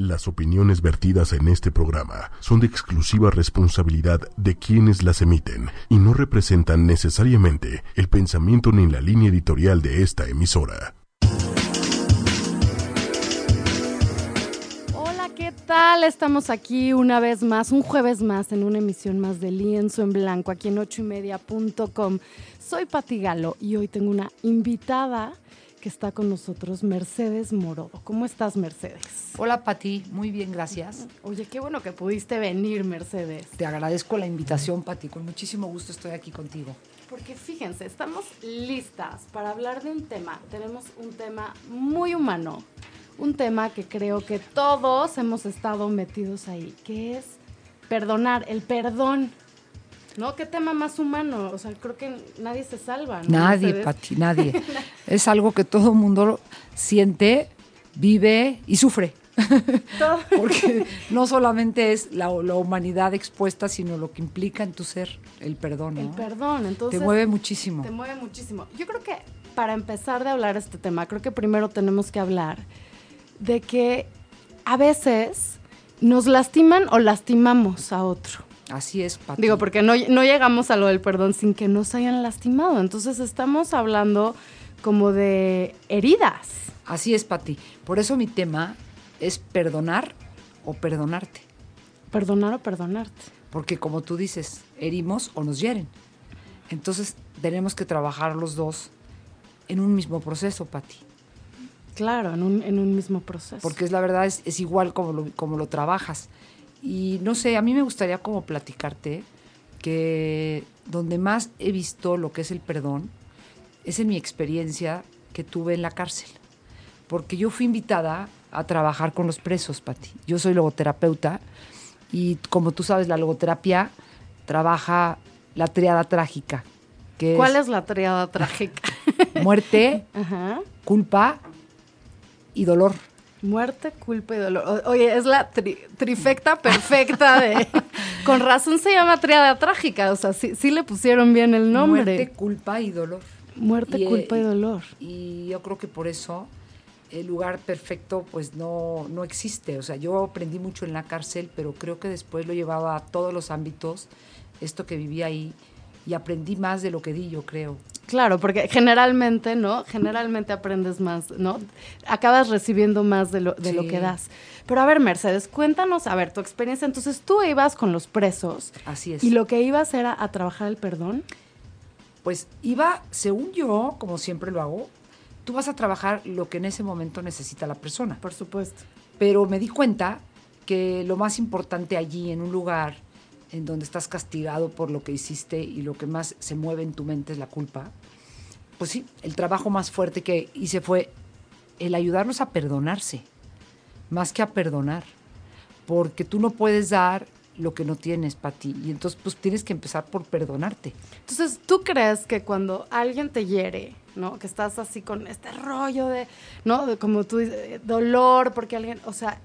Las opiniones vertidas en este programa son de exclusiva responsabilidad de quienes las emiten y no representan necesariamente el pensamiento ni la línea editorial de esta emisora. Hola, ¿qué tal? Estamos aquí una vez más, un jueves más, en una emisión más de Lienzo en Blanco, aquí en ochoymedia.com. Soy Pati Galo y hoy tengo una invitada que está con nosotros, Mercedes Morodo. ¿Cómo estás, Mercedes? Hola, Pati. Muy bien, gracias. Oye, qué bueno que pudiste venir, Mercedes. Te agradezco la invitación, Pati. Con muchísimo gusto estoy aquí contigo. Porque fíjense, estamos listas para hablar de un tema. Tenemos un tema muy humano, un tema que creo que todos hemos estado metidos ahí, que es perdonar, el perdón. ¿No? ¿Qué tema más humano? O sea, creo que nadie se salva. ¿no? Nadie? Pati, nadie. es algo que todo el mundo siente, vive y sufre. Porque no solamente es la, la humanidad expuesta, sino lo que implica en tu ser el perdón. ¿no? El perdón, entonces... Te mueve muchísimo. Te mueve muchísimo. Yo creo que para empezar de hablar este tema, creo que primero tenemos que hablar de que a veces nos lastiman o lastimamos a otro. Así es, Pati. Digo, porque no, no llegamos a lo del perdón sin que nos hayan lastimado. Entonces estamos hablando como de heridas. Así es, Pati. Por eso mi tema es perdonar o perdonarte. Perdonar o perdonarte. Porque como tú dices, herimos o nos hieren. Entonces tenemos que trabajar los dos en un mismo proceso, Pati. Claro, en un, en un mismo proceso. Porque es la verdad, es, es igual como lo, como lo trabajas. Y no sé, a mí me gustaría como platicarte que donde más he visto lo que es el perdón es en mi experiencia que tuve en la cárcel. Porque yo fui invitada a trabajar con los presos, Pati. Yo soy logoterapeuta y como tú sabes, la logoterapia trabaja la triada trágica. Que ¿Cuál es la triada trágica? muerte, Ajá. culpa y dolor. Muerte, culpa y dolor. O- Oye, es la tri- trifecta perfecta de... Con razón se llama triada trágica, o sea, sí, sí le pusieron bien el nombre. Muerte, culpa y dolor. Muerte, Y, eh, culpa y dolor. Y yo creo que por eso el lugar perfecto pues no, no existe. O sea, yo aprendí mucho en la cárcel, pero creo que después lo llevaba a todos los ámbitos, esto que viví ahí, y aprendí más de lo que di, yo creo. Claro, porque generalmente, ¿no? Generalmente aprendes más, ¿no? Acabas recibiendo más de lo, de lo que das. Pero a ver, Mercedes, cuéntanos, a ver, tu experiencia. Entonces, tú ibas con los presos Así es. y lo que ibas era a trabajar el perdón. Pues iba, según yo, como siempre lo hago, tú vas a trabajar lo que en ese momento necesita la persona. Por supuesto. Pero me di cuenta que lo más importante allí, en un lugar en donde estás castigado por lo que hiciste y lo que más se mueve en tu mente es la culpa, pues sí, el trabajo más fuerte que hice fue el ayudarlos a perdonarse, más que a perdonar, porque tú no puedes dar lo que no tienes para ti y entonces pues tienes que empezar por perdonarte. Entonces, ¿tú crees que cuando alguien te hiere, ¿no? Que estás así con este rollo de, ¿no? De como tú dices, eh, dolor, porque alguien, o sea,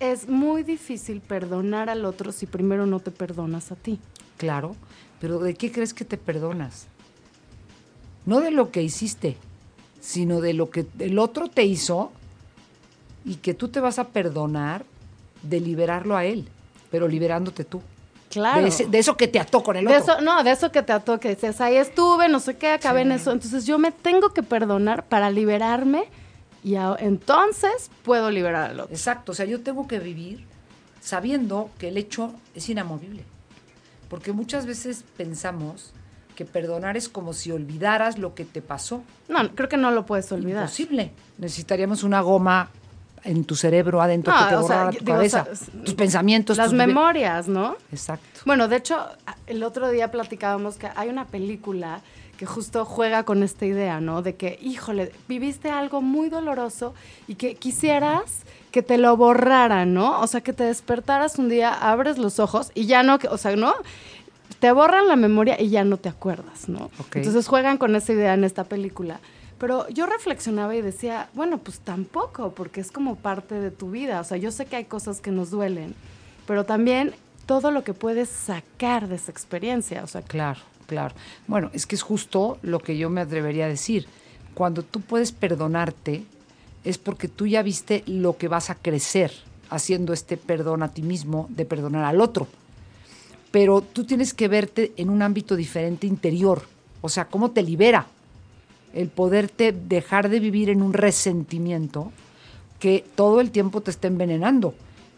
es muy difícil perdonar al otro si primero no te perdonas a ti. Claro, pero ¿de qué crees que te perdonas? No de lo que hiciste, sino de lo que el otro te hizo y que tú te vas a perdonar de liberarlo a él, pero liberándote tú. Claro. De, ese- de eso que te ató con el De otro. eso, no, de eso que te ató, que dices, ahí estuve, no sé qué, acabé en eso. Entonces yo me tengo que perdonar para liberarme y a- entonces puedo liberar al otro. Exacto, o sea, yo tengo que vivir sabiendo que el hecho es inamovible. Porque muchas veces pensamos que perdonar es como si olvidaras lo que te pasó. No, creo que no lo puedes olvidar. Imposible. Necesitaríamos una goma en tu cerebro adentro No, que te sea, borrara tu digo, cabeza. o sea, tus pensamientos. Las tus memorias, ¿no? Exacto. Bueno, de hecho, el otro día platicábamos que hay una película que justo juega con esta idea, ¿no? De que, híjole, viviste algo muy doloroso y que quisieras que te lo borraran, ¿no? O sea, que te despertaras un día, abres los ojos y ya no, o sea, ¿no? Te borran la memoria y ya no te acuerdas, ¿no? Entonces juegan con esa idea en esta película. Pero yo reflexionaba y decía, bueno, pues tampoco, porque es como parte de tu vida. O sea, yo sé que hay cosas que nos duelen, pero también todo lo que puedes sacar de esa experiencia. O sea, Claro, claro. Bueno, es que es justo lo que yo me atrevería a decir. Cuando tú puedes perdonarte, es porque tú ya viste lo que vas a crecer haciendo este perdón a ti mismo de perdonar al otro. Pero tú tienes que verte en un ámbito diferente interior. O sea, cómo te libera el poderte dejar de vivir en un resentimiento que todo el tiempo te está envenenando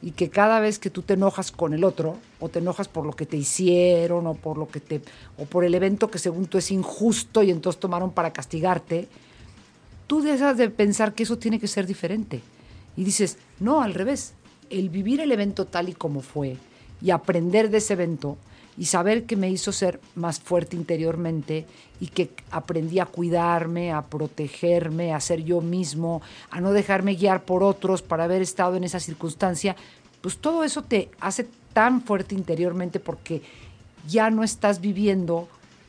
y que cada vez que tú te enojas con el otro o te enojas por lo que te hicieron o por lo que te o por el evento que según tú es injusto y entonces tomaron para castigarte, tú dejas de pensar que eso tiene que ser diferente. Y dices, "No, al revés, el vivir el evento tal y como fue y aprender de ese evento y saber que me hizo ser más fuerte interiormente y que aprendí a cuidarme, a protegerme, a ser yo mismo, a no dejarme guiar por otros para haber estado en esa circunstancia, pues todo eso te hace tan fuerte interiormente porque ya no estás viviendo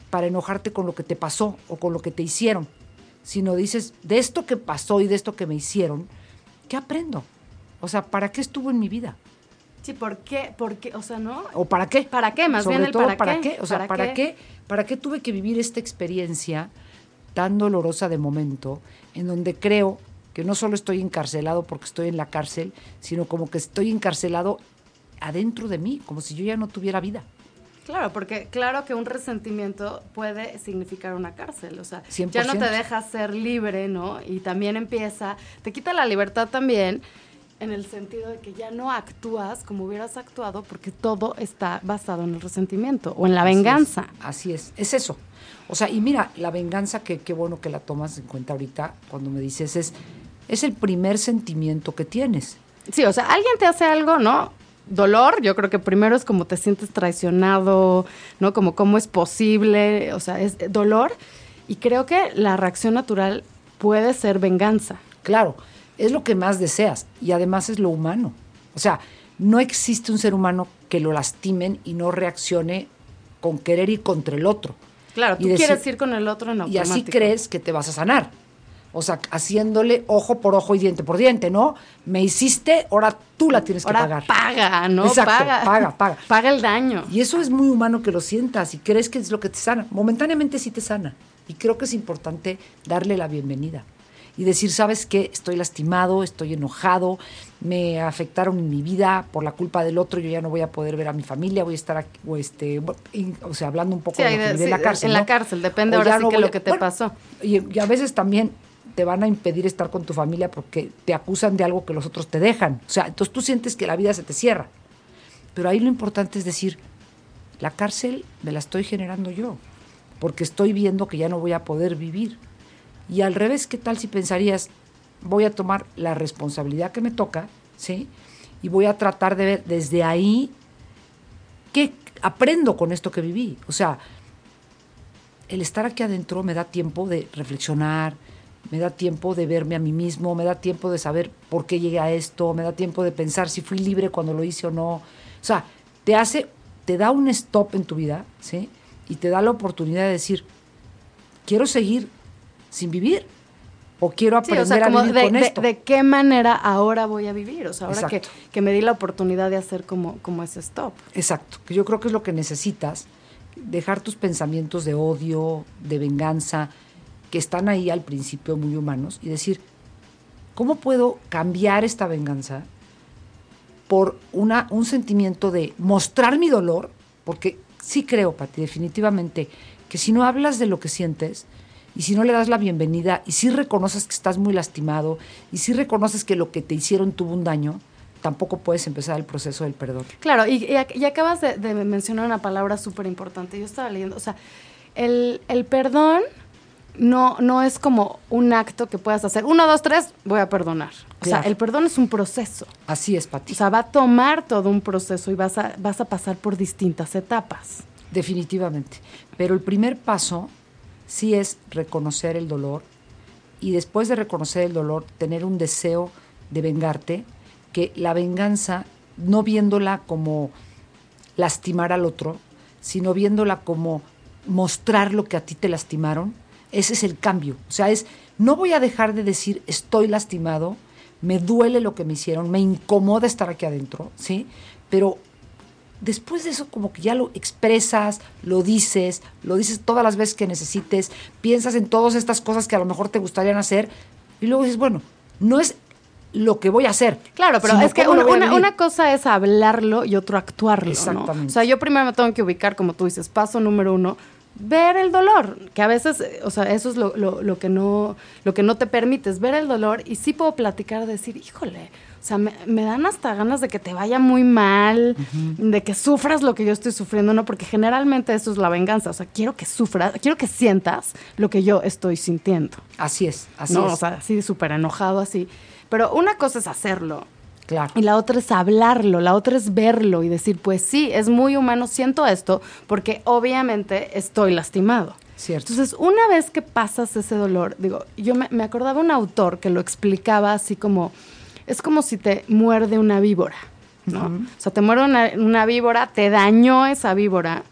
para enojarte con lo que te pasó o con lo que te hicieron, sino dices, de esto que pasó y de esto que me hicieron, ¿qué aprendo? O sea, ¿para qué estuvo en mi vida? Sí, ¿por qué? ¿Por qué? O sea, ¿no? ¿O para qué? ¿Para qué? Más Sobre bien el todo, para, qué. O sea, ¿para, qué? ¿para qué tuve que vivir esta experiencia tan dolorosa de momento en donde creo que no solo estoy encarcelado porque estoy en la cárcel, sino como que estoy encarcelado adentro de mí, como si yo ya no tuviera vida? Claro, porque claro que un resentimiento puede significar una cárcel, o sea, 100%. ya no te deja ser libre, ¿no? Y también empieza, te quita la libertad también en el sentido de que ya no actúas como hubieras actuado porque todo está basado en el resentimiento o en la Así es, venganza. Así es, es eso. O sea, y mira, la venganza, que qué bueno que la tomas en cuenta ahorita cuando me dices, es, es el primer sentimiento que tienes. Sí, o sea, alguien te hace algo, ¿no? Dolor, yo creo que primero es como te sientes traicionado, ¿no? Como cómo es posible, o sea, es dolor. Y creo que la reacción natural puede ser venganza. Claro, es lo que más deseas y además es lo humano. O sea, no existe un ser humano que lo lastimen y no reaccione con querer ir contra el otro. Claro, Y tú quieres ir con el otro en Y automático. así crees que te vas a sanar. O sea, haciéndole ojo por ojo y diente por diente, ¿no? Me hiciste, ahora tú la tienes que pagar. paga, ¿no? Exacto, paga. paga, paga. Paga el daño. Y eso es muy humano que lo sientas y crees que es lo que te sana. Momentáneamente sí te sana. Y creo que es importante darle la bienvenida. Y decir, ¿sabes qué? Estoy lastimado, estoy enojado, me afectaron en mi vida por la culpa del otro, yo ya no voy a poder ver a mi familia, voy a estar aquí, o, este, o sea, hablando un poco Sí, de lo que viví en la cárcel. en la cárcel, depende O ahora sí no que lo que te bueno, pasó. Y, y a veces también te van a impedir estar con tu familia porque te acusan de algo que los otros te dejan. O sea, entonces tú sientes que la vida se te cierra. Pero ahí lo importante es decir, la cárcel me la estoy generando yo, porque estoy viendo que ya no voy a poder vivir. Y al revés, ¿qué tal si pensarías, voy a tomar la responsabilidad que me toca, ¿sí? Y voy a tratar de ver desde ahí qué aprendo con esto que viví. O sea, el estar aquí adentro me da tiempo de reflexionar, me da tiempo de verme a mí mismo, me da tiempo de saber por qué llegué a esto, me da tiempo de pensar si fui libre cuando lo hice o no. O sea, te hace, te da un stop en tu vida, ¿sí? Y te da la oportunidad de decir, quiero seguir sin vivir o quiero Sí, aprender o sea, a vivir de, con de- esto. de qué manera ahora voy a vivir. O sea, ahora que, que me di la oportunidad de hacer como, como ese stop. Exacto, que yo creo que es lo que necesitas, dejar tus pensamientos de odio, de venganza, que están ahí al principio muy humanos, y decir, ¿cómo puedo cambiar esta venganza por una, un sentimiento de mostrar mi dolor? Porque sí creo, Pati, definitivamente, que si no hablas de lo que sientes, y si no le das la bienvenida, y si reconoces que estás muy lastimado, y si reconoces que lo que te hicieron tuvo un daño, tampoco puedes empezar el proceso del perdón. Claro, y, y ac- y acabas de, de mencionar una palabra súper importante. Yo estaba leyendo, o sea, el, el perdón no, no es como un acto que puedas hacer. Uno, dos, tres, voy a perdonar. O sea, el perdón es un proceso. Así es, Pati. O sea, va a tomar todo un proceso y vas a, vas a pasar por distintas etapas. Definitivamente. Pero el primer paso sí es reconocer el dolor y después de reconocer el dolor, tener un deseo de vengarte, que la venganza, no viéndola como lastimar al otro, sino viéndola como mostrar lo que a ti te lastimaron, ese es el cambio. O sea, es, no voy a dejar de decir estoy lastimado, me duele lo que me hicieron, me incomoda estar aquí adentro, ¿sí? Pero después de eso como que ya lo expresas, lo dices, lo dices todas las veces que necesites, piensas en todas estas cosas que a lo mejor te gustarían hacer y luego dices, bueno, no es lo que voy a hacer. Claro, pero es que una, cosa es hablarlo y otro actuarlo. ¿no? Exactamente. O sea, yo primero me tengo que ubicar, como tú dices, paso número uno, ver el dolor, que a veces, eh, o sea, eso es lo, lo- lo que no, lo que no te permites, ver el dolor y sí puedo platicar, decir, híjole, o sea, me, me dan hasta ganas de que te vaya muy mal, de que sufras lo que yo estoy sufriendo, ¿no? Porque generalmente eso es la venganza, o sea, quiero que sufras, quiero que sientas lo que yo estoy sintiendo. Así es, así ¿no? es. O sea, así súper enojado, así. Pero una cosa es hacerlo claro. y la otra es hablarlo, la otra es verlo y decir, pues sí, es muy humano, siento esto, porque obviamente estoy lastimado. Cierto. Entonces, una vez que pasas ese dolor, digo, yo me, me acordaba un autor que lo explicaba así como, es como si te muerde una víbora, ¿no? O sea, te muerde una, una víbora, te dañó esa víbora,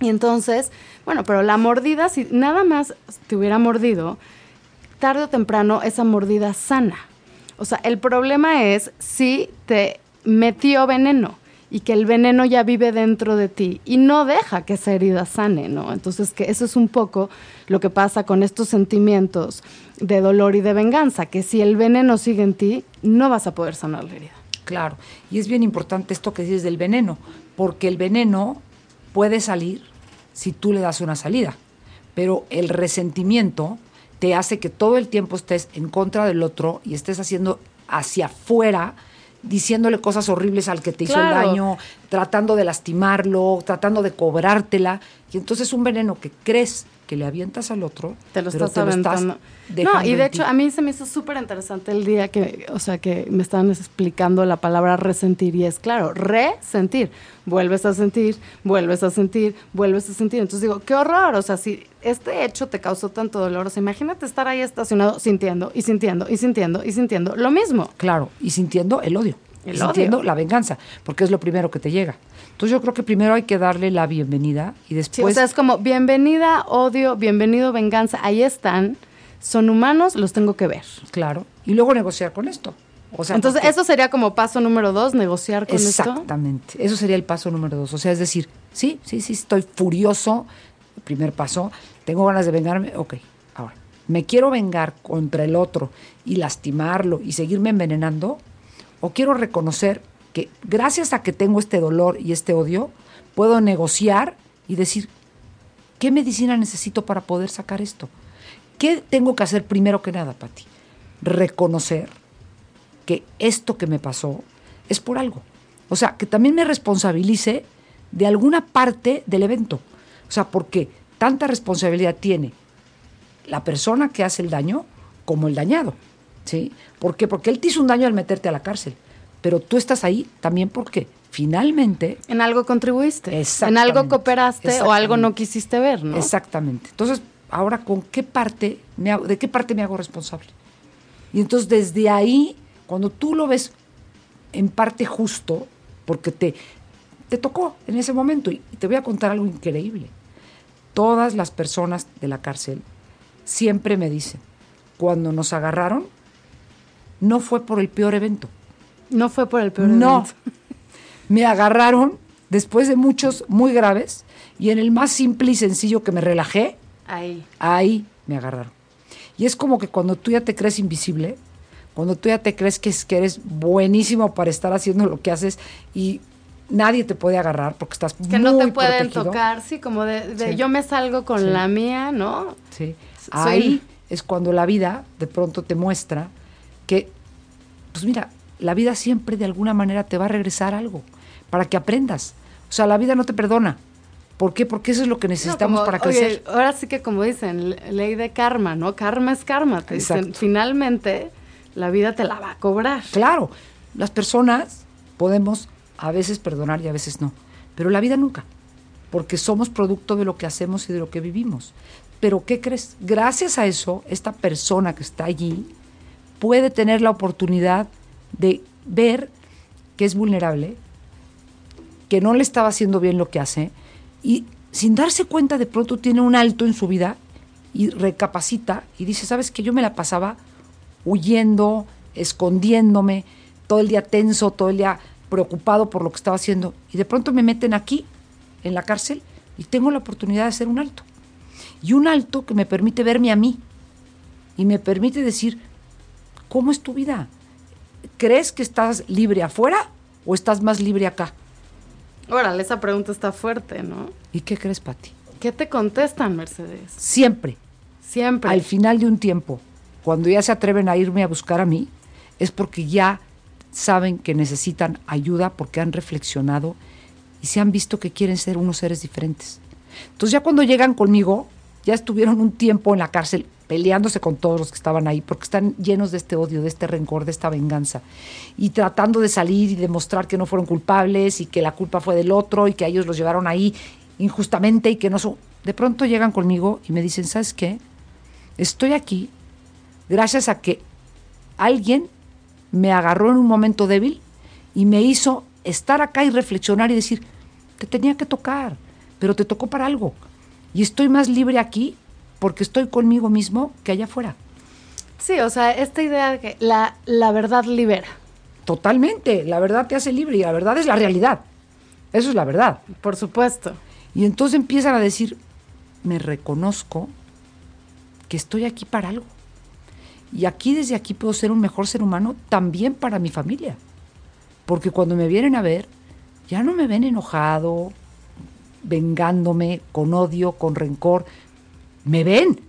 y entonces, bueno, pero la mordida, si nada más te hubiera mordido, tarde o temprano esa mordida sana. O sea, el problema es si te metió veneno y que el veneno ya vive dentro de ti y no deja que esa herida sane, ¿no? Entonces, que eso es un poco lo que pasa con estos sentimientos de dolor y de venganza, que si el veneno sigue en ti, no vas a poder sanar la herida. Claro, y es bien importante esto que dices del veneno, porque el veneno puede salir si tú le das una salida, pero el resentimiento te hace que todo el tiempo estés en contra del otro y estés haciendo hacia afuera, diciéndole cosas horribles al que te hizo el daño, tratando de lastimarlo, tratando de cobrártela, y entonces un veneno que crees que le avientas al otro, Te lo pero estás aventando. no, y de hecho a mí se me hizo súper interesante el día que, o sea, que me estaban explicando la palabra resentir y es claro, resentir. Vuelves a sentir, vuelves a sentir, vuelves a sentir. Entonces digo, qué horror, o sea, si este hecho te causó tanto dolor, o sea, imagínate estar ahí estacionado sintiendo y sintiendo y sintiendo y sintiendo lo mismo. Claro, y sintiendo el odio. El sintiendo odio. la venganza, porque es lo primero que te llega. Entonces yo creo que primero hay que darle la bienvenida y Sí, después... o sea, es como bienvenida, odio, bienvenido, venganza, ahí están, son humanos, los tengo que ver. Claro. Y luego negociar con esto. O sea, Entonces, porque- eso sería como paso número dos, negociar con esto. Exactamente. Eso sería el paso número dos. O sea, es decir, sí, sí, sí, estoy furioso. El primer paso. Tengo ganas de vengarme. Ok, ahora. ¿Me quiero vengar contra el otro y lastimarlo y seguirme envenenando? ¿O quiero reconocer que gracias a que tengo este dolor y este odio, puedo negociar y decir, ¿qué medicina necesito para poder sacar esto? ¿Qué tengo que hacer primero que nada, Pati? Reconocer que esto que me pasó es por algo. O sea, que también me responsabilice de alguna parte del evento. O sea, porque tanta responsabilidad tiene la persona que hace el daño como el dañado. ¿Sí? ¿Por qué? Porque él te hizo un daño al meterte a la cárcel. Pero tú estás ahí también porque finalmente En algo contribuiste. En algo cooperaste o algo no quisiste ver, ¿no? Exactamente. Entonces, ahora, ¿con qué parte me hago, ¿de qué parte me hago responsable? Y entonces, desde ahí, cuando tú lo ves en parte justo, porque te, te tocó en ese momento, y te voy a contar algo increíble. Todas las personas de la cárcel siempre me dicen, cuando nos agarraron, no fue por el peor evento. No fue por el peor No. evento. Me agarraron después de muchos muy graves y en el más simple y sencillo que me relajé, Ahí. ahí me agarraron. Y es como que cuando tú ya te crees invisible, cuando tú ya te crees que, es- que eres buenísimo para estar haciendo lo que haces y nadie te puede agarrar porque estás Que no te pueden protegido. tocar, sí, como de, de Sí. yo me salgo con Sí. la mía, ¿no? Sí. Soy- Ahí es cuando la vida de pronto te muestra que, pues mira, la vida siempre de alguna manera te va a regresar algo para que aprendas. O sea, la vida no te perdona. ¿Por qué? Porque eso es lo que necesitamos No, como, para oye, crecer. ahora sí que como dicen, le- ley de karma, ¿no? Karma es karma. Te dicen, Exacto. finalmente la vida te la va a cobrar. Claro, las personas podemos a veces perdonar y a veces no, pero la vida nunca, porque somos producto de lo que hacemos y de lo que vivimos. Pero ¿qué crees? Gracias a eso, esta persona que está allí puede tener la oportunidad de ver que es vulnerable, que no le estaba haciendo bien lo que hace y sin darse cuenta de pronto tiene un alto en su vida y recapacita y dice, ¿sabes que Yo me la pasaba huyendo, escondiéndome, todo el día tenso, todo el día preocupado por lo que estaba haciendo. Y de pronto me meten aquí, en la cárcel, y tengo la oportunidad de hacer un alto. Y un alto que me permite verme a mí y me permite decir, ¿cómo es tu vida? ¿crees que estás libre afuera o estás más libre acá? Órale, esa pregunta está fuerte, ¿no? ¿Y qué crees, Pati? ¿Qué te contestan, Mercedes? Siempre, Siempre. al final de un tiempo, cuando ya se atreven a irme a buscar a mí, es porque ya saben que necesitan ayuda, porque han reflexionado y se han visto que quieren ser unos seres diferentes. Entonces ya cuando llegan conmigo, ya estuvieron un tiempo en la cárcel peleándose con todos los que estaban ahí, porque están llenos de este odio, de este rencor, de esta venganza, y tratando de salir y demostrar que no fueron culpables y que la culpa fue del otro y que ellos los llevaron ahí injustamente y que no son... De pronto llegan conmigo y me dicen, ¿sabes qué? Estoy aquí gracias a que alguien me agarró en un momento débil y me hizo estar acá y reflexionar y decir, te tenía que tocar, pero te tocó para algo. Y estoy más libre aquí porque estoy conmigo mismo que allá afuera. Sí, o sea, esta idea de que la, la verdad libera. Totalmente, la verdad te hace libre y la verdad es la realidad. Eso es la verdad. Por supuesto. Y entonces empiezan a decir, me reconozco que estoy aquí para algo. Y aquí desde aquí puedo ser un mejor ser humano también para mi familia. Porque cuando me vienen a ver, ya no me ven enojado, vengándome, con odio, con rencor. Me ven.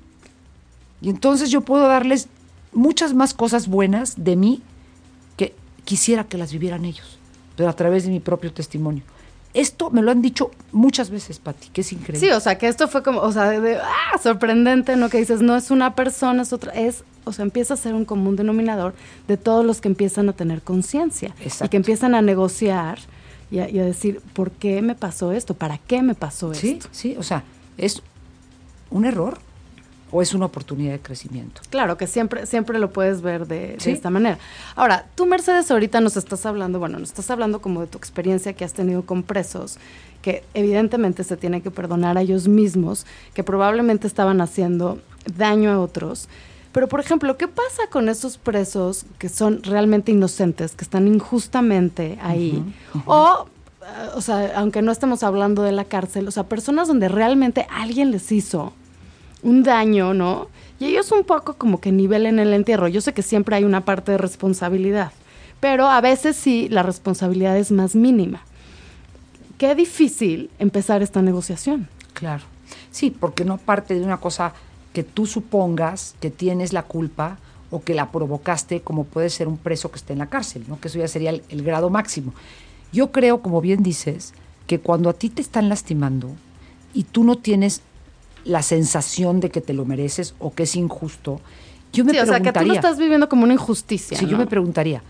Y entonces yo puedo darles muchas más cosas buenas de mí que quisiera que las vivieran ellos, pero a través de mi propio testimonio. Esto me lo han dicho muchas veces, Pati, que es increíble. Sí, o sea, que esto fue como, o sea, de, de, ah, sorprendente, ¿no? Que dices, no es una persona, es otra, es, o sea, empieza a ser un común denominador de todos los que empiezan a tener conciencia y que empiezan a negociar y a, y a decir, ¿por qué me pasó esto? ¿Para qué me pasó Sí, esto? sí, o sea, ¿es un error o es una oportunidad de crecimiento? Claro, que siempre, siempre lo puedes ver de, esta manera. Ahora, tú, Mercedes, ahorita nos estás hablando, bueno, nos estás hablando como de tu experiencia que has tenido con presos, que evidentemente se tiene que perdonar a ellos mismos, que probablemente estaban haciendo daño a otros. Pero, por ejemplo, ¿qué pasa con esos presos que son realmente inocentes, que están injustamente ahí? O, eh, o sea, aunque no estemos hablando de la cárcel, o sea, personas donde realmente alguien les hizo un daño, ¿no? Y ellos un poco como que nivelen el entierro. Yo sé que siempre hay una parte de responsabilidad, pero a veces sí la responsabilidad es más mínima. Qué difícil empezar esta negociación. Claro. Sí, porque no parte de una cosa que tú supongas que tienes la culpa o que la provocaste, como puede ser un preso que esté en la cárcel, ¿no? Que eso ya sería el, el grado máximo. Yo creo, como bien dices, que cuando a ti te están lastimando y tú no tienes la sensación de que te lo mereces o que es injusto, yo me sí, o sea, que tú preguntaría. lo estás viviendo como una injusticia. Sí, ¿no? yo me preguntaría,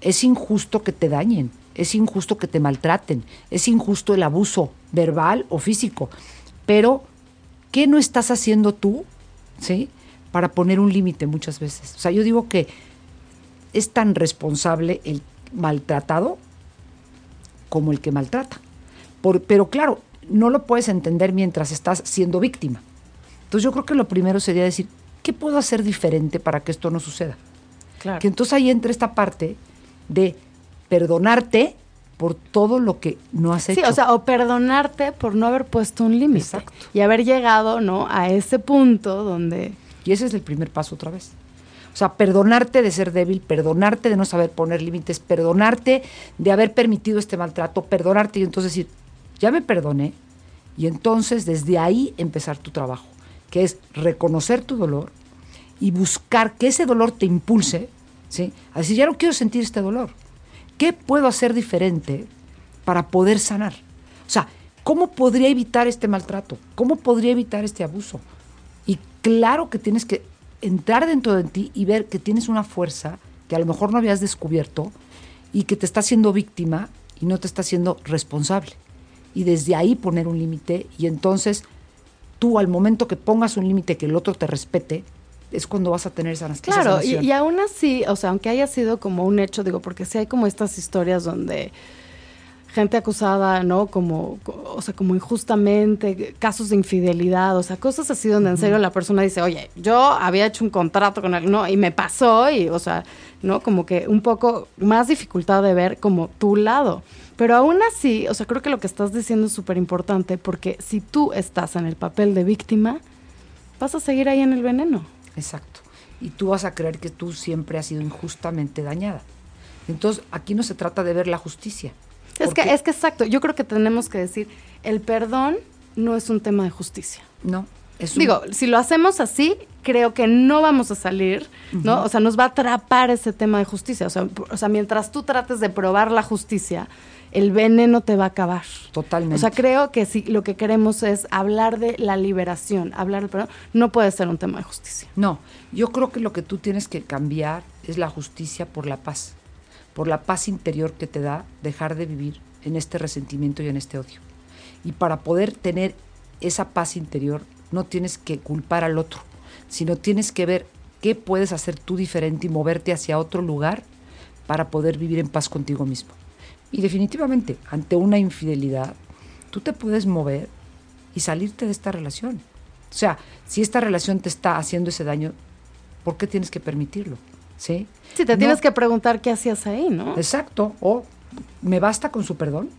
¿es injusto que te dañen? ¿Es injusto que te maltraten? ¿Es injusto el abuso verbal o físico? Pero, ¿qué no estás haciendo tú, sí, para poner un límite muchas veces? O sea, yo digo que es tan responsable el maltratado como el que maltrata. Por- pero claro, no lo puedes entender mientras estás siendo víctima. Entonces yo creo que lo primero sería decir, ¿qué puedo hacer diferente para que esto no suceda? Claro. Que entonces ahí entra esta parte de perdonarte por todo lo que no has hecho. Sí, o sea, o perdonarte por no haber puesto un límite. Exacto. Y haber llegado, ¿no? A ese punto donde... Y ese es el primer paso otra vez. O sea, perdonarte de ser débil, perdonarte de no saber poner límites, perdonarte de haber permitido este maltrato, perdonarte y entonces decir, ya me perdoné. Y entonces desde ahí empezar tu trabajo, que es reconocer tu dolor y buscar que ese dolor te impulse, ¿sí? A decir, ya no quiero sentir este dolor. ¿Qué puedo hacer diferente para poder sanar? O sea, ¿cómo podría evitar este maltrato? ¿Cómo podría evitar este abuso? Y claro que tienes que entrar dentro de ti y ver que tienes una fuerza que a lo mejor no habías descubierto y que te está haciendo víctima y no te está haciendo responsable. Y desde ahí poner un límite y entonces tú al momento que pongas un límite que el otro te respete, es cuando vas a tener esa, esa Claro, y, y aún así, o sea, aunque haya sido como un hecho, digo, porque sí hay como estas historias donde gente acusada, ¿no? Como, co- o sea, como injustamente, casos de infidelidad, o sea, cosas así donde en serio la persona dice, oye, yo había hecho un contrato con él, ¿no? Y me pasó, y, o sea, ¿no? Como que un poco más dificultad de ver como tu lado. Pero aún así, o sea, creo que lo que estás diciendo es súper importante, porque si tú estás en el papel de víctima, vas a seguir ahí en el veneno. Exacto. y tú vas a creer que tú siempre has sido injustamente dañada. Entonces, aquí no se trata de ver la justicia. Es que, es que exacto, yo creo que tenemos que decir, el perdón no es un tema de justicia. No. Es Digo, si lo hacemos así, creo que no vamos a salir, ¿no? O sea, nos va a atrapar ese tema de justicia. O sea, o sea, mientras tú trates de probar la justicia, el veneno te va a acabar. Totalmente. O sea, creo que si lo que queremos es hablar de la liberación, hablar del perdón, no puede ser un tema de justicia. No, yo creo que lo que tú tienes que cambiar es la justicia por la paz, por la paz interior que te da dejar de vivir en este resentimiento y en este odio. Y para poder tener esa paz interior, no tienes que culpar al otro, sino tienes que ver qué puedes hacer tú diferente y moverte hacia otro lugar para poder vivir en paz contigo mismo. Y definitivamente, ante una infidelidad, tú te puedes mover y salirte de esta relación. O sea, si esta relación te está haciendo ese daño, ¿por qué tienes que permitirlo? ¿Sí? Sí, te No- tienes que preguntar qué hacías ahí, ¿no? Exacto. O me basta con su perdón.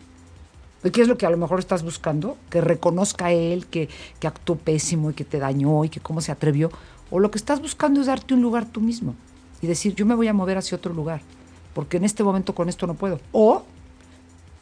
¿Qué es lo que a lo mejor estás buscando? Que reconozca él que, que actuó pésimo y que te dañó y que cómo se atrevió. O lo que estás buscando es darte un lugar tú mismo y decir, yo me voy a mover hacia otro lugar, porque en este momento con esto no puedo. O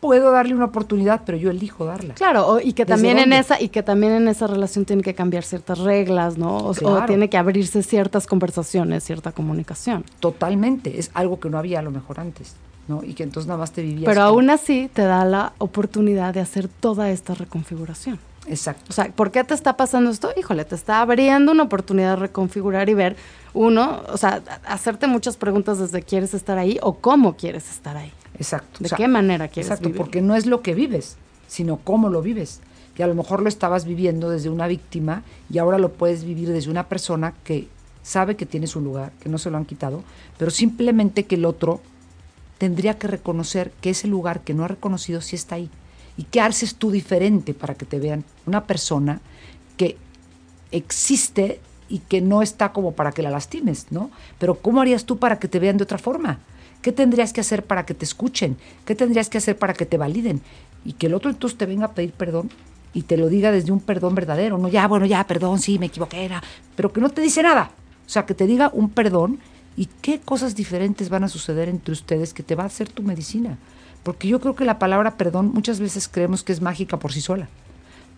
puedo darle una oportunidad, pero yo elijo darla. Claro, y que ¿Desde también en esa y que también en esa relación tiene que cambiar ciertas reglas, ¿no? O, tiene que abrirse ciertas conversaciones, cierta comunicación. Totalmente. Es algo que no había a lo mejor antes, ¿no? Y que entonces nada más te vivías. Pero con- aún así te da la oportunidad de hacer toda esta reconfiguración. Exacto. O sea, ¿por qué te está pasando esto? Híjole, te está abriendo una oportunidad de reconfigurar y ver, uno, o sea, hacerte muchas preguntas desde quieres estar ahí o cómo quieres estar ahí. Exacto. ¿De O sea, qué manera quieres Exacto, vivir? porque no es lo que vives, sino cómo lo vives. Y a lo mejor lo estabas viviendo desde una víctima y ahora lo puedes vivir desde una persona que sabe que tienes un lugar, que no se lo han quitado, pero simplemente que el otro tendría que reconocer que ese lugar que no ha reconocido sí está ahí. ¿Y qué haces tú diferente para que te vean? Una persona que existe y que no está como para que la lastimes, ¿no? Pero ¿cómo harías tú para que te vean de otra forma? ¿Qué tendrías que hacer para que te escuchen? ¿Qué tendrías que hacer para que te validen? Y que el otro entonces te venga a pedir perdón y te lo diga desde un perdón verdadero, no ya, bueno, ya, perdón, sí, me equivoqué, era, pero que no te dice nada. O sea, que te diga un perdón y qué cosas diferentes van a suceder entre ustedes que te va a hacer tu medicina. Porque yo creo que la palabra perdón muchas veces creemos que es mágica por sí sola.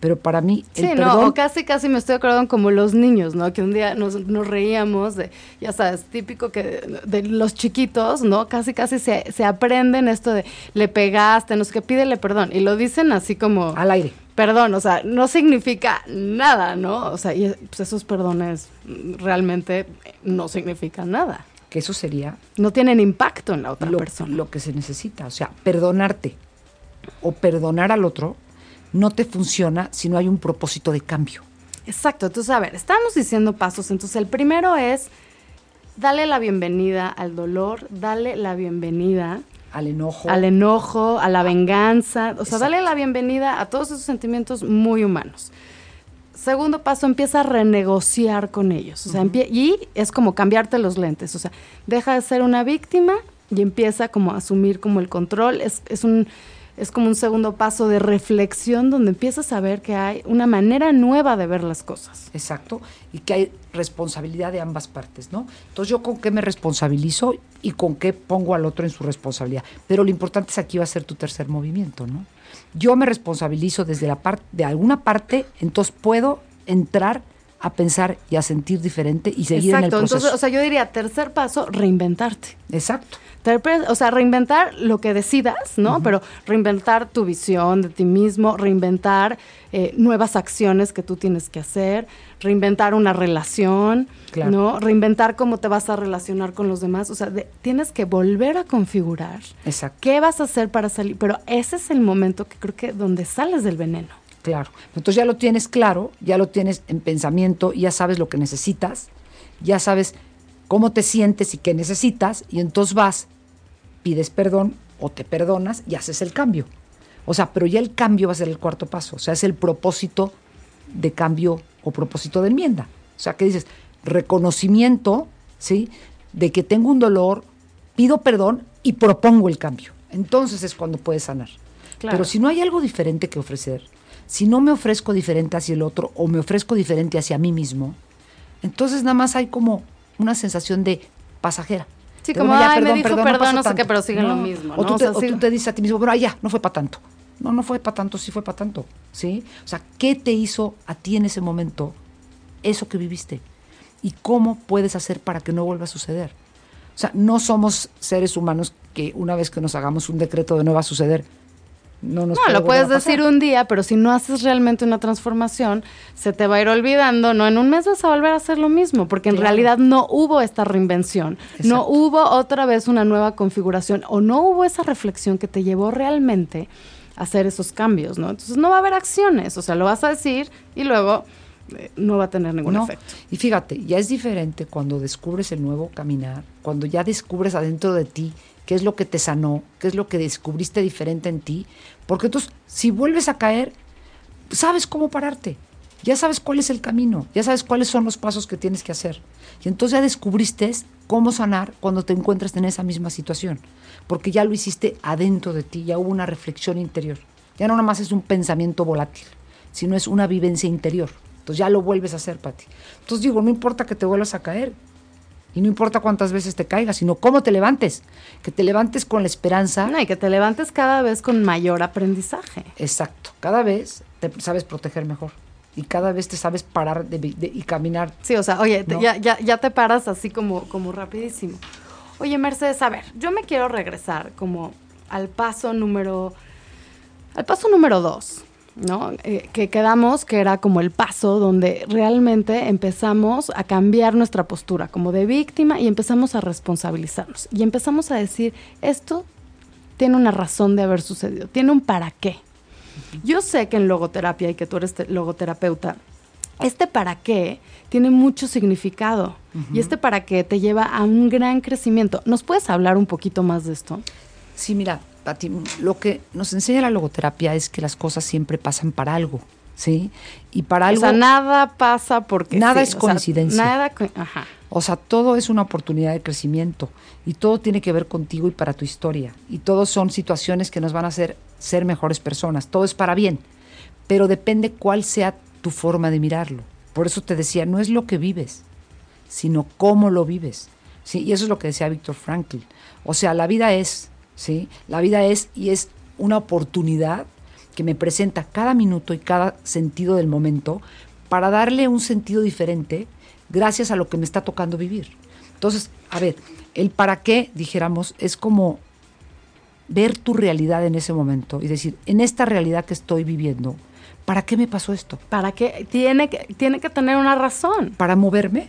Pero para mí el Sí, perdón no, o casi, casi me estoy acordando como los niños, ¿no? Que un día nos, nos reíamos de, ya sabes, típico que de, de los chiquitos, ¿no? Casi, casi se, se aprenden esto de le pegaste, no sé qué, pídele perdón. Y lo dicen así como, al aire. perdón, o sea, no significa nada, ¿no? O sea, y pues esos perdones realmente no significan nada. Que eso sería No tienen impacto en la otra lo, persona. lo que se necesita. O sea, perdonarte o perdonar al otro no te funciona si no hay un propósito de cambio. Exacto, entonces a ver, estamos diciendo pasos, entonces el primero es dale la bienvenida al dolor, dale la bienvenida Al enojo. al enojo, a la venganza, o sea, dale la bienvenida a todos esos sentimientos muy humanos. Segundo paso, empieza a renegociar con ellos, o sea, y es como cambiarte los lentes, o sea, deja de ser una víctima y empieza como a asumir como el control, es, es un es como un segundo paso de reflexión donde empiezas a ver que hay una manera nueva de ver las cosas. Exacto, y que hay responsabilidad de ambas partes, ¿no? Entonces yo con qué me responsabilizo y con qué pongo al otro en su responsabilidad. Pero lo importante es aquí va a ser tu tercer movimiento, ¿no? Yo me responsabilizo desde la parte de alguna parte, entonces puedo entrar a pensar y a sentir diferente y seguir en el Exacto, proceso. entonces, o sea, yo diría, tercer paso, reinventarte. Exacto. O sea, reinventar lo que decidas, ¿no? Pero reinventar tu visión de ti mismo, reinventar eh, nuevas acciones que tú tienes que hacer, reinventar una relación, Claro. ¿no? Reinventar cómo te vas a relacionar con los demás. O sea, de- tienes que volver a configurar Exacto. qué vas a hacer para salir. Pero ese es el momento que creo que donde sales del veneno. Claro. Entonces ya lo tienes claro, ya lo tienes en pensamiento, ya sabes lo que necesitas, ya sabes cómo te sientes y qué necesitas, y entonces vas, pides perdón o te perdonas y haces el cambio. O sea, pero ya el cambio va a ser el cuarto paso, o sea, es el propósito de cambio o propósito de enmienda. O sea, que dices, reconocimiento, ¿sí? De que tengo un dolor, pido perdón y propongo el cambio. Entonces es cuando puedes sanar. Claro. Pero si no hay algo diferente que ofrecer, si no me ofrezco diferente hacia el otro o me ofrezco diferente hacia mí mismo, entonces nada más hay como una sensación de pasajera. Sí, como, bueno, ya, ay, me dijo perdón, no, sé qué, tanto". pero siguen lo mismo, O, ¿no? tú O te, sea, o sí. tú te dices a ti mismo, bueno, ah, ya, no fue para tanto. No, no fue para tanto, sí fue para tanto. ¿Sí? O sea, ¿qué te hizo a ti en ese momento eso que viviste? ¿Y cómo puedes hacer para que no vuelva a suceder? O sea, no somos seres humanos que una vez que nos hagamos un decreto de no va a suceder, no nos No, puede lo puedes decir un día, pero si no haces realmente una transformación, se te va a ir olvidando, ¿no? En un mes vas a volver a hacer lo mismo, porque en Claro. realidad no hubo esta reinvención, no hubo otra vez una nueva configuración o no hubo esa reflexión que te llevó realmente a hacer esos cambios, ¿no? Entonces no va a haber acciones, o sea, lo vas a decir y luego no va a tener ningún No. efecto. Y fíjate, ya es diferente cuando descubres el nuevo caminar, cuando ya descubres adentro de ti qué es lo que te sanó, qué es lo que descubriste diferente en ti, porque entonces si vuelves a caer, sabes cómo pararte, ya sabes cuál es el camino, ya sabes cuáles son los pasos que tienes que hacer. Y entonces ya descubriste cómo sanar cuando te encuentras en esa misma situación, porque ya lo hiciste adentro de ti, ya hubo una reflexión interior. Ya no nada más es un pensamiento volátil, sino es una vivencia interior. Entonces ya lo vuelves a hacer, Pati. Entonces digo, no importa que te vuelvas a caer, y no importa cuántas veces te caigas, sino cómo te levantes. Que te levantes con la esperanza. No, y que te levantes cada vez con mayor aprendizaje. Exacto. Cada vez te sabes proteger mejor. Y cada vez te sabes parar de, de- y caminar. Sí, o sea, oye, ya, ya, ya te paras así como, como rapidísimo. Oye, Mercedes, a ver, yo me quiero regresar como al paso número, al paso número dos, ¿no? Eh, que quedamos que era como el paso donde realmente empezamos a cambiar nuestra postura como de víctima y empezamos a responsabilizarnos. Y empezamos a decir, esto tiene una razón de haber sucedido, tiene un para qué. Yo sé que en logoterapia y que tú eres te- logoterapeuta, este para qué tiene mucho significado y este para qué te lleva a un gran crecimiento. ¿Nos puedes hablar un poquito más de esto? Sí, mira, Pati, lo que nos enseña la logoterapia es que las cosas siempre pasan para algo, ¿sí? Y para algo... O sea, nada pasa porque Nada sí, es o sea, coincidencia. nada, ajá. O sea, todo es una oportunidad de crecimiento y todo tiene que ver contigo y para tu historia. Y todos son situaciones que nos van a hacer ser mejores personas. Todo es para bien, pero depende cuál sea tu forma de mirarlo. Por eso te decía, no es lo que vives, sino cómo lo vives. ¿sí? Y eso es lo que decía Víctor Frankl. O sea, la vida es, ¿sí? La vida es y es una oportunidad que me presenta cada minuto y cada sentido del momento para darle un sentido diferente gracias a lo que me está tocando vivir. Entonces, a ver, el para qué, dijéramos, es como ver tu realidad en ese momento y decir, en esta realidad que estoy viviendo, ¿para qué me pasó esto? ¿Para qué? Tiene que, tiene que tener una razón. Para moverme,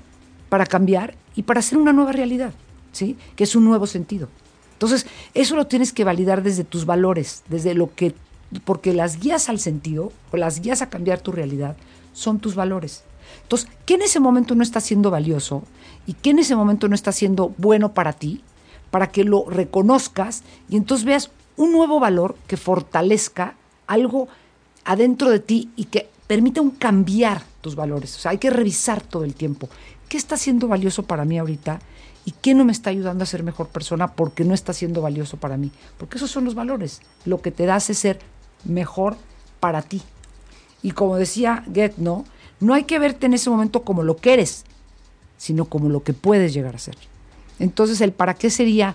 para cambiar y para hacer una nueva realidad, ¿sí? Que es un nuevo sentido. Entonces, eso lo tienes que validar desde tus valores, desde lo que, porque las guías al sentido o las guías a cambiar tu realidad son tus valores. Entonces, ¿qué en ese momento no está siendo valioso y qué en ese momento no está siendo bueno para ti? Para que lo reconozcas y entonces veas un nuevo valor que fortalezca algo adentro de ti y que permita un cambiar tus valores. O sea, hay que revisar todo el tiempo. ¿Qué está siendo valioso para mí ahorita? ¿Y qué no me está ayudando a ser mejor persona porque no está siendo valioso para mí? Porque esos son los valores. Lo que te da hace ser mejor para ti. Y como decía Get, ¿no? No hay que verte en ese momento como lo que eres, sino como lo que puedes llegar a ser. Entonces, el para qué sería,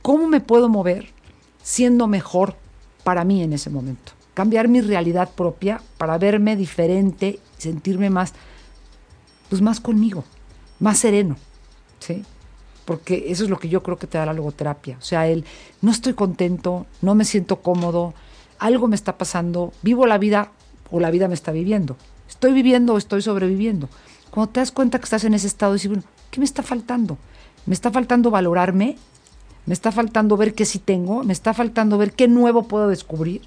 ¿cómo me puedo mover siendo mejor para mí en ese momento? Cambiar mi realidad propia para verme diferente, sentirme más, pues más conmigo, más sereno, ¿sí? Porque eso es lo que yo creo que te da la logoterapia. O sea, el no estoy contento, no me siento cómodo, algo me está pasando, vivo la vida o la vida me está viviendo. Estoy viviendo o estoy sobreviviendo. Cuando te das cuenta que estás en ese estado, dices, bueno, ¿qué me está faltando? Me está faltando valorarme, me está faltando ver qué sí tengo, me está faltando ver qué nuevo puedo descubrir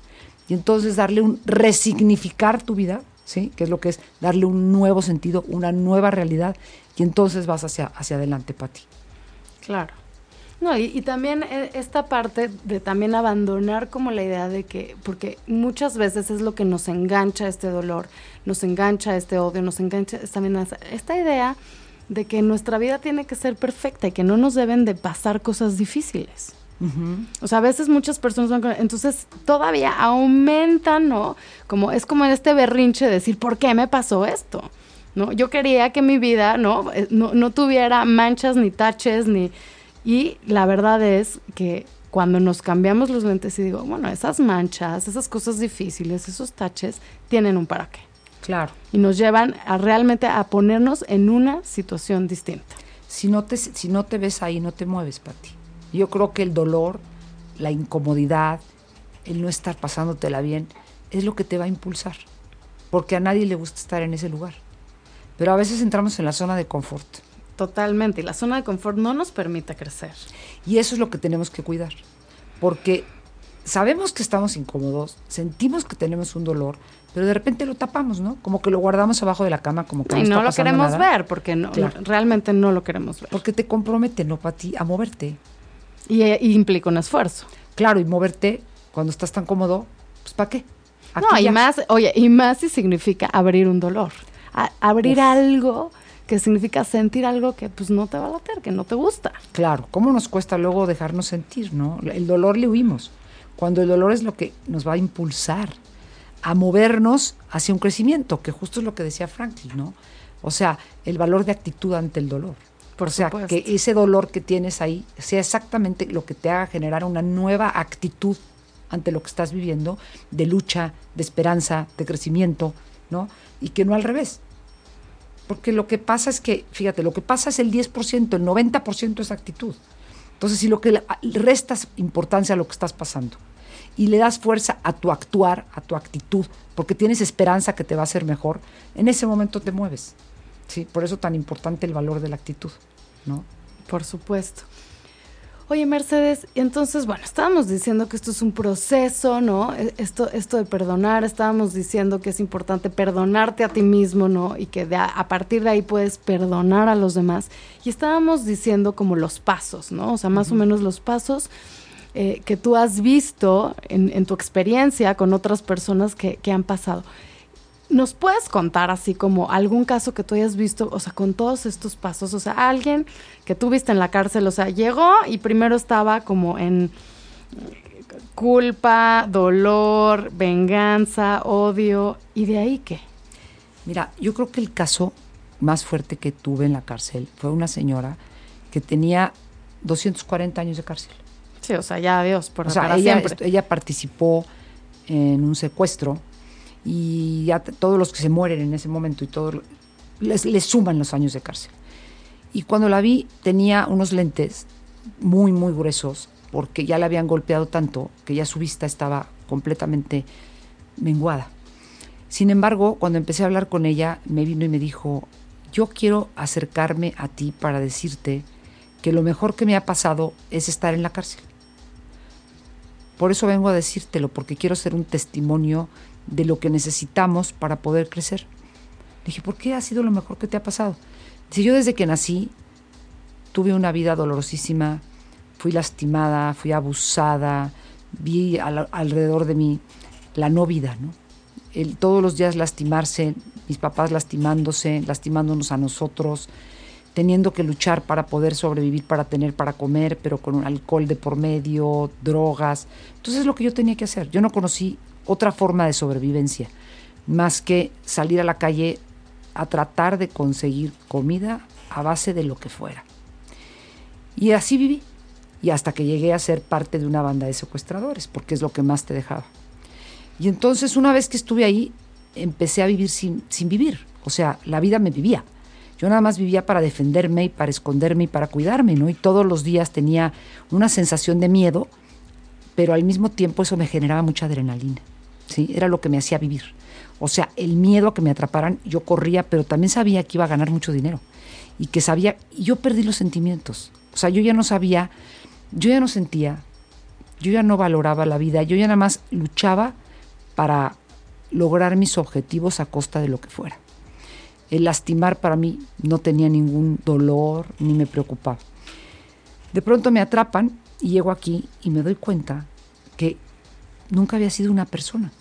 y entonces darle un resignificar tu vida, ¿sí? Que es lo que es darle un nuevo sentido, una nueva realidad y entonces vas hacia, hacia adelante, Pati. Claro. No, y, y también eh, esta parte de también abandonar como la idea de que, porque muchas veces es lo que nos engancha este dolor, nos engancha este odio, nos engancha esta amenaza, esta idea de que nuestra vida tiene que ser perfecta y que no nos deben de pasar cosas difíciles. O sea, a veces muchas personas van con, entonces todavía aumentan, ¿no? Como es como en este berrinche de decir, ¿por qué me pasó esto? ¿No? Yo quería que mi vida, ¿no? Eh, no, no tuviera manchas ni taches ni... Y la verdad es que cuando nos cambiamos los lentes y digo, bueno, esas manchas, esas cosas difíciles, esos taches, tienen un para qué. Claro. Y nos llevan a realmente a ponernos en una situación distinta. Si no te, si no te ves ahí, no te mueves, Pati. Yo creo que el dolor, la incomodidad, el no estar pasándotela bien, es lo que te va a impulsar. Porque a nadie le gusta estar en ese lugar. Pero a veces entramos en la zona de confort. Totalmente. Y la zona de confort no nos permite crecer. Y eso es lo que tenemos que cuidar. Porque sabemos que estamos incómodos, sentimos que tenemos un dolor, pero de repente lo tapamos, ¿no? Como que lo guardamos abajo de la cama, como que y no, no está lo queremos nada. ver, porque no, Claro. realmente no lo queremos ver. Porque te compromete, ¿no, Pati? A moverte. Y, eh, y implica un esfuerzo. Claro, y moverte cuando estás tan cómodo, pues ¿para qué? Aquí no, y ya. más, oye, y más si significa abrir un dolor. A- abrir Uf. algo que significa sentir algo que pues no te va a latir, que no te gusta. Claro, ¿cómo nos cuesta luego dejarnos sentir, no? El dolor le huimos. Cuando el dolor es lo que nos va a impulsar a movernos hacia un crecimiento, que justo es lo que decía Franklin, ¿no? O sea, el valor de actitud ante el dolor. Por o sea, supuesto. que ese dolor que tienes ahí sea exactamente lo que te haga generar una nueva actitud ante lo que estás viviendo, de lucha, de esperanza, de crecimiento, ¿no? Y que no al revés. Porque lo que pasa es que, fíjate, lo que pasa es el 10%, el 90% es actitud. Entonces, si lo que restas importancia a lo que estás pasando y le das fuerza a tu actuar, a tu actitud, porque tienes esperanza que te va a hacer mejor, en ese momento te mueves. Sí, por eso tan importante el valor de la actitud, ¿no? Por supuesto. Oye, Mercedes, y entonces, bueno, estábamos diciendo que esto es un proceso, ¿no? E- Esto, esto de perdonar, estábamos diciendo que es importante perdonarte a ti mismo, ¿no? Y que de a, a partir de ahí puedes perdonar a los demás. Y estábamos diciendo como los pasos, ¿no? O sea, más o menos los pasos eh, que tú has visto en, en tu experiencia con otras personas que, que han pasado. ¿Nos puedes contar así como algún caso que tú hayas visto, o sea, con todos estos pasos? O sea, alguien que tú viste en la cárcel, o sea, llegó y primero estaba como en culpa, dolor, venganza, odio, ¿y de ahí qué? Mira, yo creo que el caso más fuerte que tuve en la cárcel fue una señora que tenía 240 años de cárcel. Sí, o sea, ya adiós, por O sea, para ella, siempre. est- ella participó en un secuestro y ya todos los que se mueren en ese momento y todos les, les suman los años de cárcel. Y cuando la vi tenía unos lentes muy, muy gruesos porque ya la habían golpeado tanto que ya su vista estaba completamente menguada. Sin embargo, cuando empecé a hablar con ella, me vino y me dijo, yo quiero acercarme a ti para decirte que lo mejor que me ha pasado es estar en la cárcel. Por eso vengo a decírtelo, porque quiero ser un testimonio de lo que necesitamos para poder crecer. Le dije, ¿por qué ha sido lo mejor que te ha pasado? Dice, yo desde que nací tuve una vida dolorosísima, fui lastimada, fui abusada, vi al- alrededor de mí la no vida, ¿no? Todos los días lastimarse, mis papás lastimándose, lastimándonos a nosotros, teniendo que luchar para poder sobrevivir, para tener para comer, pero con un alcohol de por medio, drogas. Entonces es lo que yo tenía que hacer. Yo no conocí otra forma de sobrevivencia más que salir a la calle a tratar de conseguir comida a base de lo que fuera. Y así viví. Y hasta que llegué a ser parte de una banda de secuestradores, porque es lo que más te dejaba. Y entonces una vez que estuve ahí, empecé a vivir sin, sin vivir. O sea, la vida me vivía. Yo nada más vivía para defenderme y para esconderme y para cuidarme, ¿no? Y todos los días tenía una sensación de miedo, pero al mismo tiempo eso me generaba mucha adrenalina, ¿sí? Era lo que me hacía vivir. O sea, el miedo a que me atraparan, yo corría, pero también sabía que iba a ganar mucho dinero. Y que sabía, yo perdí los sentimientos. O sea, yo ya no sabía, yo ya no sentía, yo ya no valoraba la vida, yo ya nada más luchaba para lograr mis objetivos a costa de lo que fuera. El lastimar para mí no tenía ningún dolor ni me preocupaba. De pronto me atrapan y llego aquí y me doy cuenta que nunca había sido una persona,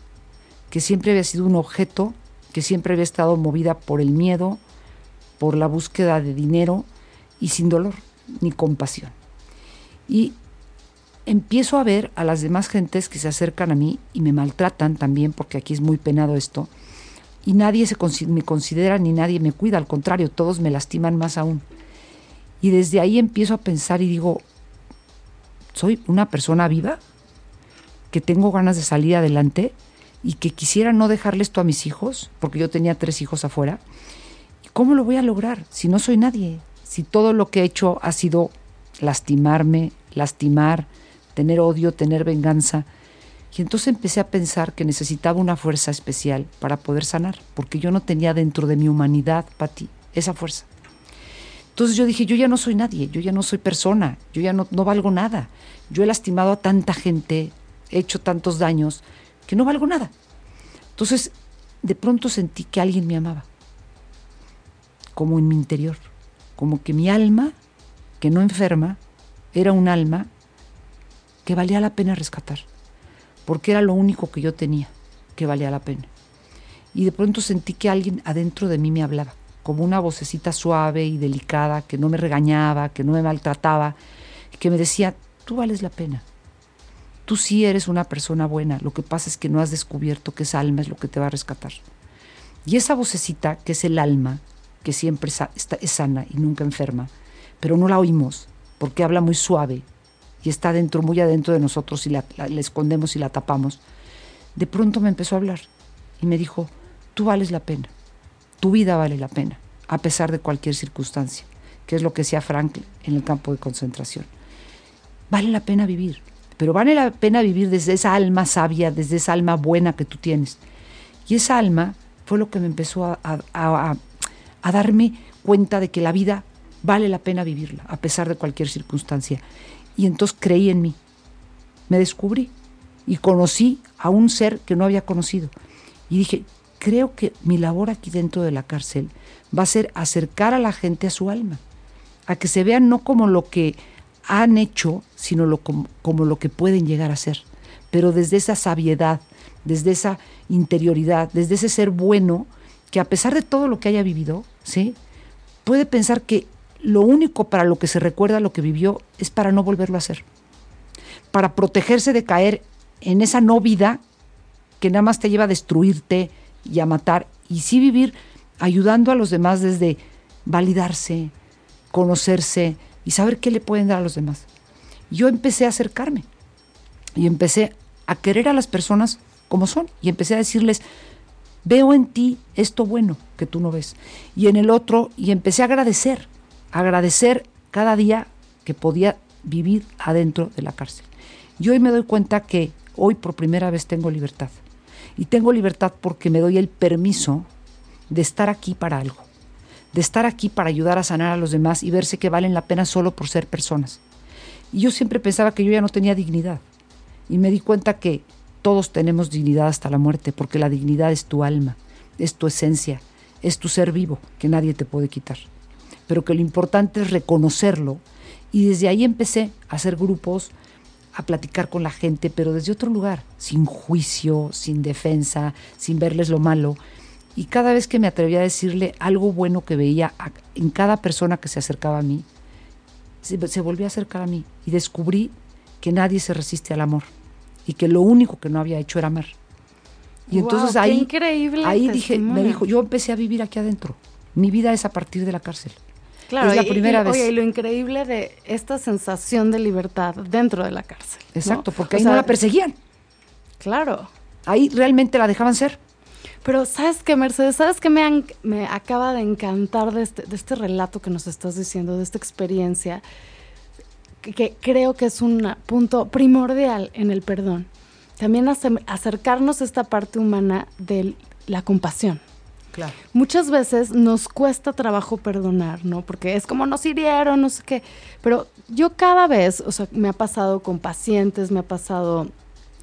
que siempre había sido un objeto, que siempre había estado movida por el miedo, por la búsqueda de dinero y sin dolor ni compasión. Y empiezo a ver a las demás gentes que se acercan a mí y me maltratan también, porque aquí es muy penado esto, y nadie se me considera ni nadie me cuida, al contrario, todos me lastiman más aún. Y desde ahí empiezo a pensar y digo, soy una persona viva, que tengo ganas de salir adelante y que quisiera no dejarle esto a mis hijos, porque yo tenía tres hijos afuera. ¿Cómo lo voy a lograr si no soy nadie? Si todo lo que he hecho ha sido lastimarme, lastimar, tener odio, tener venganza. Y entonces empecé a pensar que necesitaba una fuerza especial para poder sanar, porque yo no tenía dentro de mi humanidad, Pati, esa fuerza. Entonces yo dije, yo ya no soy nadie, yo ya no soy persona, yo ya no, no valgo nada. Yo he lastimado a tanta gente, he hecho tantos daños, que no valgo nada. Entonces, de pronto sentí que alguien me amaba, como en mi interior, como que mi alma, que no enferma, era un alma que valía la pena rescatar porque era lo único que yo tenía que valía la pena. Y de pronto sentí que alguien adentro de mí me hablaba, como una vocecita suave y delicada, que no me regañaba, que no me maltrataba, que me decía, tú vales la pena. Tú sí eres una persona buena, lo que pasa es que no has descubierto que esa alma es lo que te va a rescatar. Y esa vocecita, que es el alma, que siempre es sana y nunca enferma, pero no la oímos porque habla muy suave, y está dentro, muy adentro de nosotros y la, escondemos y la tapamos, de pronto me empezó a hablar y me dijo, tú vales la pena, tu vida vale la pena, a pesar de cualquier circunstancia, que es lo que decía Franklin en el campo de concentración. Vale la pena vivir, pero vale la pena vivir desde esa alma sabia, desde esa alma buena que tú tienes. Y esa alma fue lo que me empezó a, a darme cuenta de que la vida vale la pena vivirla, a pesar de cualquier circunstancia. Y entonces creí en mí. Me descubrí y conocí a un ser que no había conocido. Y dije, creo que mi labor aquí dentro de la cárcel va a ser acercar a la gente a su alma, a que se vean no como lo que han hecho, sino lo, como, lo que pueden llegar a ser, pero desde esa sabiedad, desde esa interioridad, desde ese ser bueno, que a pesar de todo lo que haya vivido, ¿sí? puede pensar que lo único para lo que se recuerda lo que vivió es para no volverlo a hacer, para protegerse de caer en esa no vida que nada más te lleva a destruirte y a matar, y sí vivir ayudando a los demás desde validarse, conocerse y saber qué le pueden dar a los demás. Yo empecé a acercarme y empecé a querer a las personas como son y empecé a decirles, veo en ti esto bueno que tú no ves y en el otro y empecé a agradecer agradecer cada día que podía vivir adentro de la cárcel. Y hoy me doy cuenta que hoy por primera vez tengo libertad. Y tengo libertad porque me doy el permiso de estar aquí para algo, de estar aquí para ayudar a sanar a los demás y verse que valen la pena solo por ser personas. Y yo siempre pensaba que yo ya no tenía dignidad. Y me di cuenta que todos tenemos dignidad hasta la muerte, porque la dignidad es tu alma, es tu esencia, es tu ser vivo, que nadie te puede quitar pero que lo importante es reconocerlo. Y desde ahí empecé a hacer grupos, a platicar con la gente, pero desde otro lugar, sin juicio, sin defensa, sin verles lo malo. Y cada vez que me atrevía a decirle algo bueno que veía en cada persona que se acercaba a mí, se, volvía a acercar a mí y descubrí que nadie se resiste al amor y que lo único que no había hecho era amar. Y entonces ahí, increíble ahí dije, me dijo, yo empecé a vivir aquí adentro. Mi vida es a partir de la cárcel. Claro, es la primera vez. Oye, y lo increíble de esta sensación de libertad dentro de la cárcel. Exacto, porque ahí no la perseguían. Claro. Ahí realmente la dejaban ser. Pero sabes qué, Mercedes, sabes qué me, me acaba de encantar de este, de este relato que nos estás diciendo, de esta experiencia, que, creo que es un punto primordial en el perdón. También acercarnos a esta parte humana de la compasión. Muchas veces nos cuesta trabajo perdonar, ¿no? Porque es como nos hirieron, no sé qué. Pero yo cada vez, o sea, me ha pasado con pacientes, me ha pasado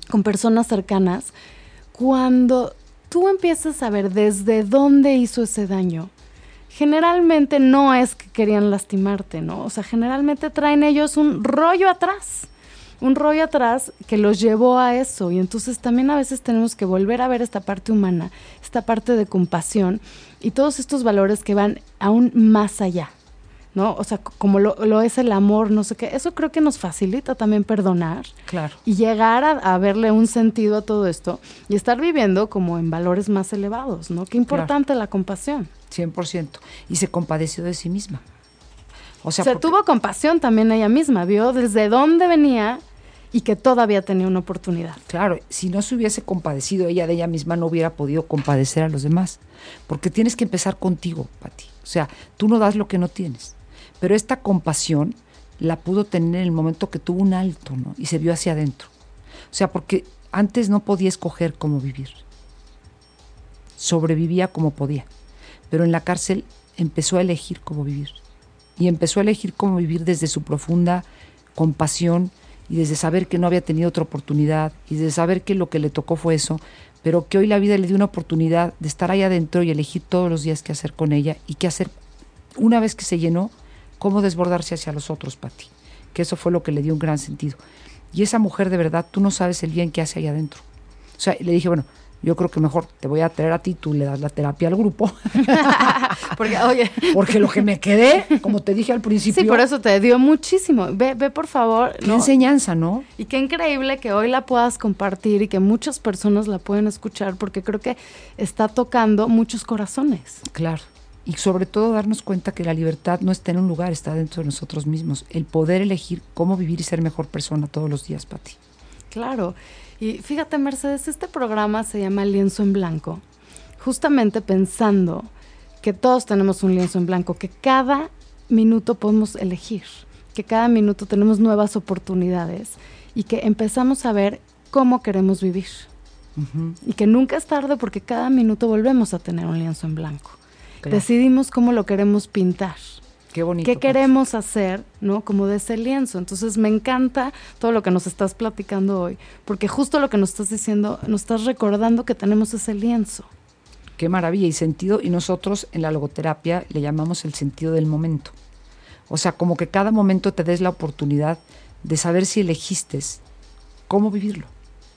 con personas cercanas, cuando tú empiezas a ver desde dónde hizo ese daño, generalmente no es que querían lastimarte, ¿no? O sea, generalmente traen ellos un rollo atrás un rollo atrás que los llevó a eso. Y entonces también a veces tenemos que volver a ver esta parte humana, esta parte de compasión y todos estos valores que van aún más allá ¿no? O sea, como lo, lo, es el amor, no sé qué. Eso creo que nos facilita también perdonar. Claro. Y llegar a, a verle un sentido a todo esto y estar viviendo como en valores más elevados, ¿no? Qué importante claro. la compasión. 100%. Y se compadeció de sí misma. O sea, se porque... tuvo compasión también ella misma, vio desde dónde venía y que todavía tenía una oportunidad. Claro, si no se hubiese compadecido ella de ella misma, no hubiera podido compadecer a los demás. Porque tienes que empezar contigo, Pati. O sea, tú no das lo que no tienes. Pero esta compasión la pudo tener en el momento que tuvo un alto. Y se vio hacia adentro. O sea, porque antes no podía escoger cómo vivir. Sobrevivía como podía. Pero en la cárcel empezó a elegir cómo vivir. Y empezó a elegir cómo vivir desde su profunda compasión y desde saber que no había tenido otra oportunidad y desde saber que lo que le tocó fue eso, pero que hoy la vida le dio una oportunidad de estar ahí adentro y elegir todos los días qué hacer con ella y qué hacer una vez que se llenó, cómo desbordarse hacia los otros, Pati. Que eso fue lo que le dio un gran sentido. Y esa mujer de verdad, tú no sabes el bien que hace ahí adentro. O sea, le dije, bueno, yo creo que mejor te voy a traer a ti, tú le das la terapia al grupo. Porque, oye. Porque lo que me quedé, como te dije al principio. Sí, por eso te dio muchísimo. Ve, ve por favor. Qué ¿no? enseñanza, ¿no? Y qué increíble que hoy la puedas compartir y que muchas personas la pueden escuchar, porque creo que está tocando muchos corazones. Claro. Y sobre todo darnos cuenta que la libertad no está en un lugar, está dentro de nosotros mismos. El poder elegir cómo vivir y ser mejor persona todos los días, Pati. Claro. Y fíjate, Mercedes, este programa se llama Lienzo en Blanco, justamente pensando que todos tenemos un lienzo en blanco, que cada minuto podemos elegir, que cada minuto tenemos nuevas oportunidades y que empezamos a ver cómo queremos vivir. Uh -huh. Y que nunca es tarde porque cada minuto volvemos a tener un lienzo en blanco. Claro. Decidimos cómo lo queremos pintar. Qué bonito. ¿Qué queremos hacer, no? Como de ese lienzo. Entonces me encanta todo lo que nos estás platicando hoy, porque justo lo que nos estás diciendo, nos estás recordando que tenemos ese lienzo. Qué maravilla y sentido. Y nosotros en la logoterapia le llamamos el sentido del momento. O sea, como que cada momento te des la oportunidad de saber si elegiste cómo vivirlo.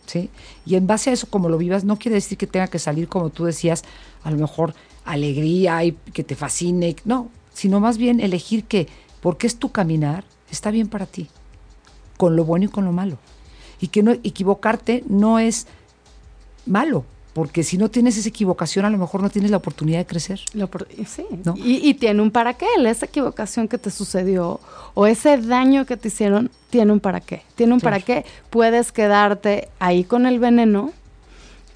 ¿sí? Y en base a eso, como lo vivas, no quiere decir que tenga que salir, como tú decías, a lo mejor alegría y que te fascine. No, sino más bien elegir que, porque es tu caminar, está bien para ti, con lo bueno y con lo malo. Y que no equivocarte no es malo, porque si no tienes esa equivocación, a lo mejor no tienes la oportunidad de crecer. Lo, sí, ¿no? y, y, tiene un para qué. Esa equivocación que te sucedió o ese daño que te hicieron, tiene un para qué. Tiene un claro. para qué. Puedes quedarte ahí con el veneno,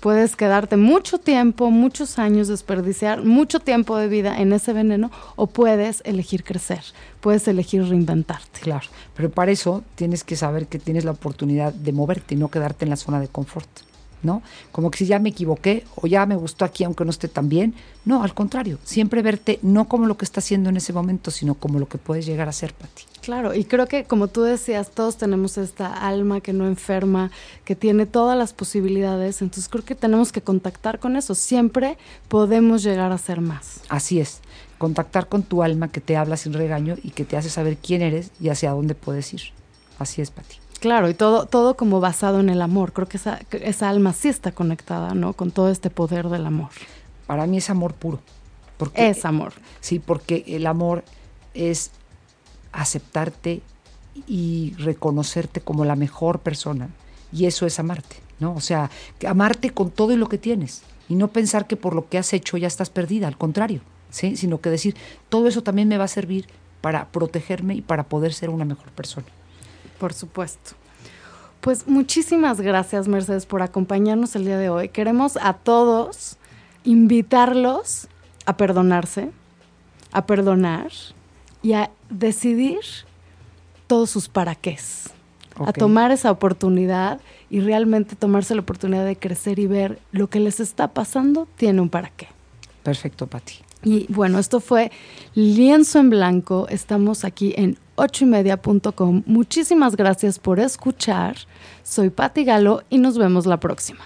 puedes quedarte mucho tiempo, muchos años, desperdiciar mucho tiempo de vida en ese veneno, o puedes elegir crecer, puedes elegir reinventarte. Claro, pero para eso tienes que saber que tienes la oportunidad de moverte y no quedarte en la zona de confort. ¿no? Como que si ya me equivoqué o ya me gustó aquí aunque no esté tan bien. No, al contrario, siempre verte no como lo que está haciendo en ese momento, sino como lo que puedes llegar a ser para ti. Claro, y creo que como tú decías, todos tenemos esta alma que no enferma, que tiene todas las posibilidades, entonces creo que tenemos que contactar con eso, siempre podemos llegar a ser más. Así es, contactar con tu alma que te habla sin regaño y que te hace saber quién eres y hacia dónde puedes ir. Así es, Pati. Claro, y todo, todo como basado en el amor. Creo que esa, esa alma sí está conectada, ¿no? Con todo este poder del amor. Para mí es amor puro. Porque, es amor. Sí, porque el amor es aceptarte y reconocerte como la mejor persona. Y eso es amarte, ¿no? O sea, amarte con todo y lo que tienes. Y no pensar que por lo que has hecho ya estás perdida, al contrario, ¿sí? Sino que decir, todo eso también me va a servir para protegerme y para poder ser una mejor persona. Por supuesto. Pues muchísimas gracias, Mercedes, por acompañarnos el día de hoy. Queremos a todos invitarlos a perdonarse, a perdonar y a decidir todos sus para qué. Okay. A tomar esa oportunidad y realmente tomarse la oportunidad de crecer y ver lo que les está pasando tiene un para qué. Perfecto, Pati. Y bueno, esto fue Lienzo en Blanco. Estamos aquí en ochoymedia.com. Muchísimas gracias por escuchar. Soy Patti Galo y nos vemos la próxima.